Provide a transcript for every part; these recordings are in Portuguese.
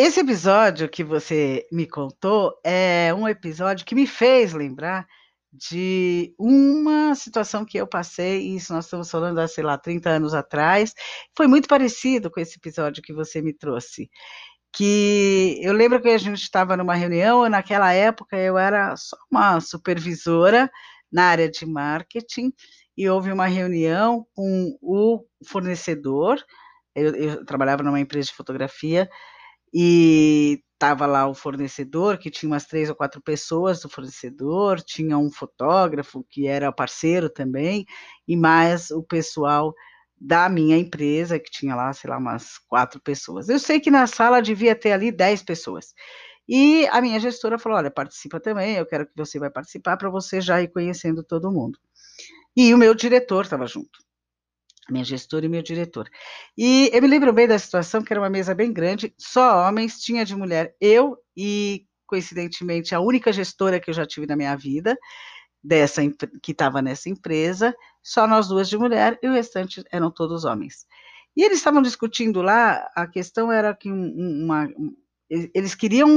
esse episódio que você me contou é um episódio que me fez lembrar de uma situação que eu passei, isso nós estamos falando há, sei lá, 30 anos atrás, foi muito parecido com esse episódio que você me trouxe. Que eu lembro que a gente estava numa reunião, naquela época eu era só uma supervisora na área de marketing, e houve uma reunião com o fornecedor, eu, eu trabalhava numa empresa de fotografia, e estava lá o fornecedor, que tinha umas três ou quatro pessoas do fornecedor, tinha um fotógrafo que era parceiro também, e mais o pessoal da minha empresa, que tinha lá, sei lá, umas quatro pessoas. Eu sei que na sala devia ter ali dez pessoas. E a minha gestora falou: olha, participa também, eu quero que você vai participar para você já ir conhecendo todo mundo. E o meu diretor estava junto minha gestora e meu diretor. E eu me lembro bem da situação, que era uma mesa bem grande, só homens, tinha de mulher eu e, coincidentemente, a única gestora que eu já tive na minha vida, dessa que estava nessa empresa, só nós duas de mulher e o restante eram todos homens. E eles estavam discutindo lá, a questão era que uma, eles queriam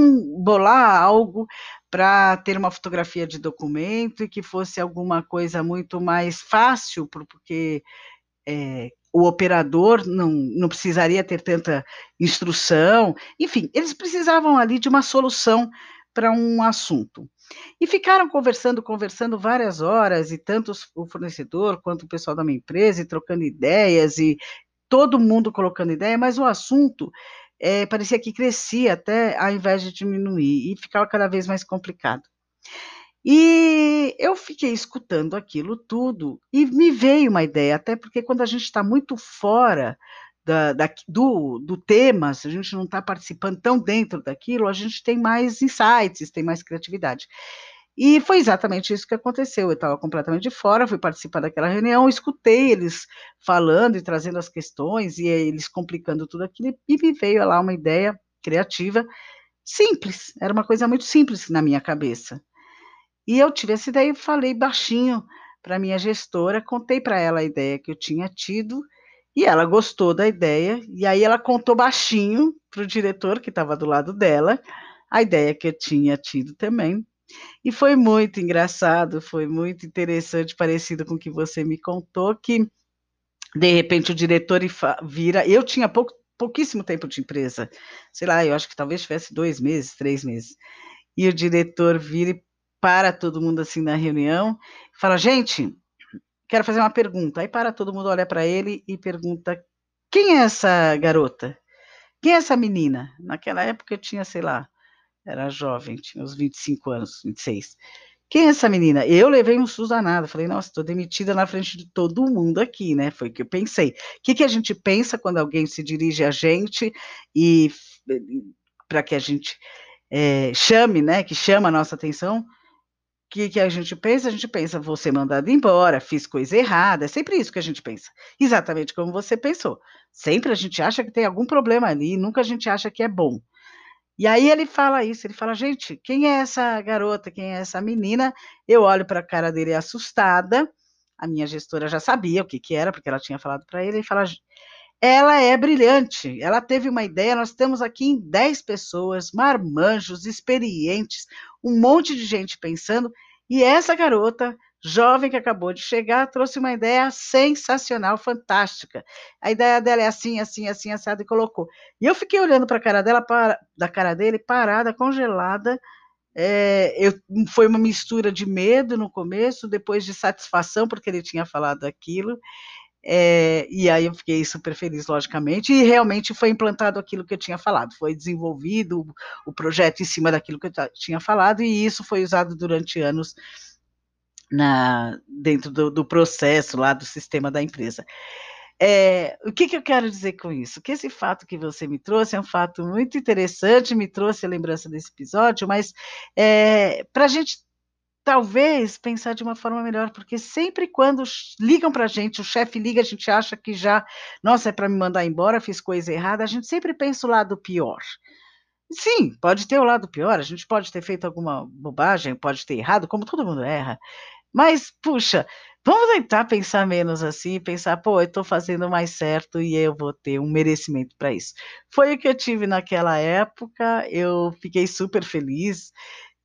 bolar algo para ter uma fotografia de documento e que fosse alguma coisa muito mais fácil, porque é, o operador não, não precisaria ter tanta instrução, enfim, eles precisavam ali de uma solução para um assunto. E ficaram conversando, conversando várias horas, e tanto o fornecedor quanto o pessoal da minha empresa, e trocando ideias, e todo mundo colocando ideia, mas o assunto é, parecia que crescia até ao invés de diminuir, e ficava cada vez mais complicado. E eu fiquei escutando aquilo tudo e me veio uma ideia, até porque quando a gente está muito fora da, da, do, do tema, se a gente não está participando tão dentro daquilo, a gente tem mais insights, tem mais criatividade. E foi exatamente isso que aconteceu. Eu estava completamente de fora, fui participar daquela reunião, escutei eles falando e trazendo as questões, e eles complicando tudo aquilo, e me veio lá uma ideia criativa, simples, era uma coisa muito simples na minha cabeça. E eu tive essa ideia e falei baixinho para minha gestora, contei para ela a ideia que eu tinha tido, e ela gostou da ideia, e aí ela contou baixinho para o diretor que estava do lado dela, a ideia que eu tinha tido também. E foi muito engraçado, foi muito interessante, parecido com o que você me contou, que de repente o diretor vira. Eu tinha pouco, pouquíssimo tempo de empresa, sei lá, eu acho que talvez tivesse dois meses, três meses. E o diretor vira e para todo mundo assim na reunião, fala: gente, quero fazer uma pergunta. Aí para todo mundo, olha para ele e pergunta: quem é essa garota? Quem é essa menina? Naquela época eu tinha, sei lá, era jovem, tinha uns 25 anos, 26. Quem é essa menina? Eu levei um susto danado. Falei, nossa, estou demitida na frente de todo mundo aqui, né? Foi o que eu pensei. O que, que a gente pensa quando alguém se dirige a gente e para que a gente é, chame, né? Que chama a nossa atenção que, que a gente pensa? A gente pensa, vou ser mandado embora, fiz coisa errada, é sempre isso que a gente pensa. Exatamente como você pensou. Sempre a gente acha que tem algum problema ali, nunca a gente acha que é bom. E aí ele fala isso, ele fala, gente, quem é essa garota, quem é essa menina? Eu olho para a cara dele assustada, a minha gestora já sabia o que, que era, porque ela tinha falado para ele, e fala, ela é brilhante, ela teve uma ideia, nós temos aqui em 10 pessoas, marmanjos, experientes, um monte de gente pensando, e essa garota, jovem que acabou de chegar, trouxe uma ideia sensacional, fantástica. A ideia dela é assim, assim, assim, assado, e colocou. E eu fiquei olhando para a cara dela, para, da cara dele, parada, congelada, é, eu, foi uma mistura de medo no começo, depois de satisfação, porque ele tinha falado aquilo, é, e aí eu fiquei super feliz, logicamente, e realmente foi implantado aquilo que eu tinha falado, foi desenvolvido o, projeto em cima daquilo que eu tinha falado, e isso foi usado durante anos na, dentro do, do processo lá do sistema da empresa. É, o que, que, eu quero dizer com isso? Que esse fato que você me trouxe é um fato muito interessante, me trouxe a lembrança desse episódio, mas é, para a gente talvez pensar de uma forma melhor, porque sempre quando ligam para a gente, o chefe liga, a gente acha que já, nossa, é para me mandar embora, fiz coisa errada, a gente sempre pensa o lado pior. Sim, pode ter o lado pior, a gente pode ter feito alguma bobagem, pode ter errado, como todo mundo erra. Mas, puxa, Vamos tentar pensar menos assim, pensar, pô, eu estou fazendo mais certo e eu vou ter um merecimento para isso. Foi o que eu tive naquela época, eu fiquei super feliz.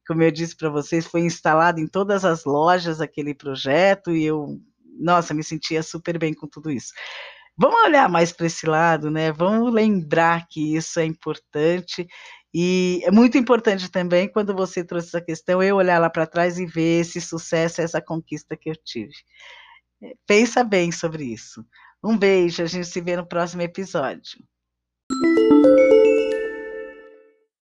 Como eu disse para vocês, foi instalado em todas as lojas aquele projeto e eu, nossa, me sentia super bem com tudo isso. Vamos olhar mais para esse lado, né? Vamos lembrar que isso é importante e é muito importante também quando você trouxe essa questão, eu olhar lá para trás e ver esse sucesso, essa conquista que eu tive. Pensa bem sobre isso. Um beijo, a gente se vê no próximo episódio.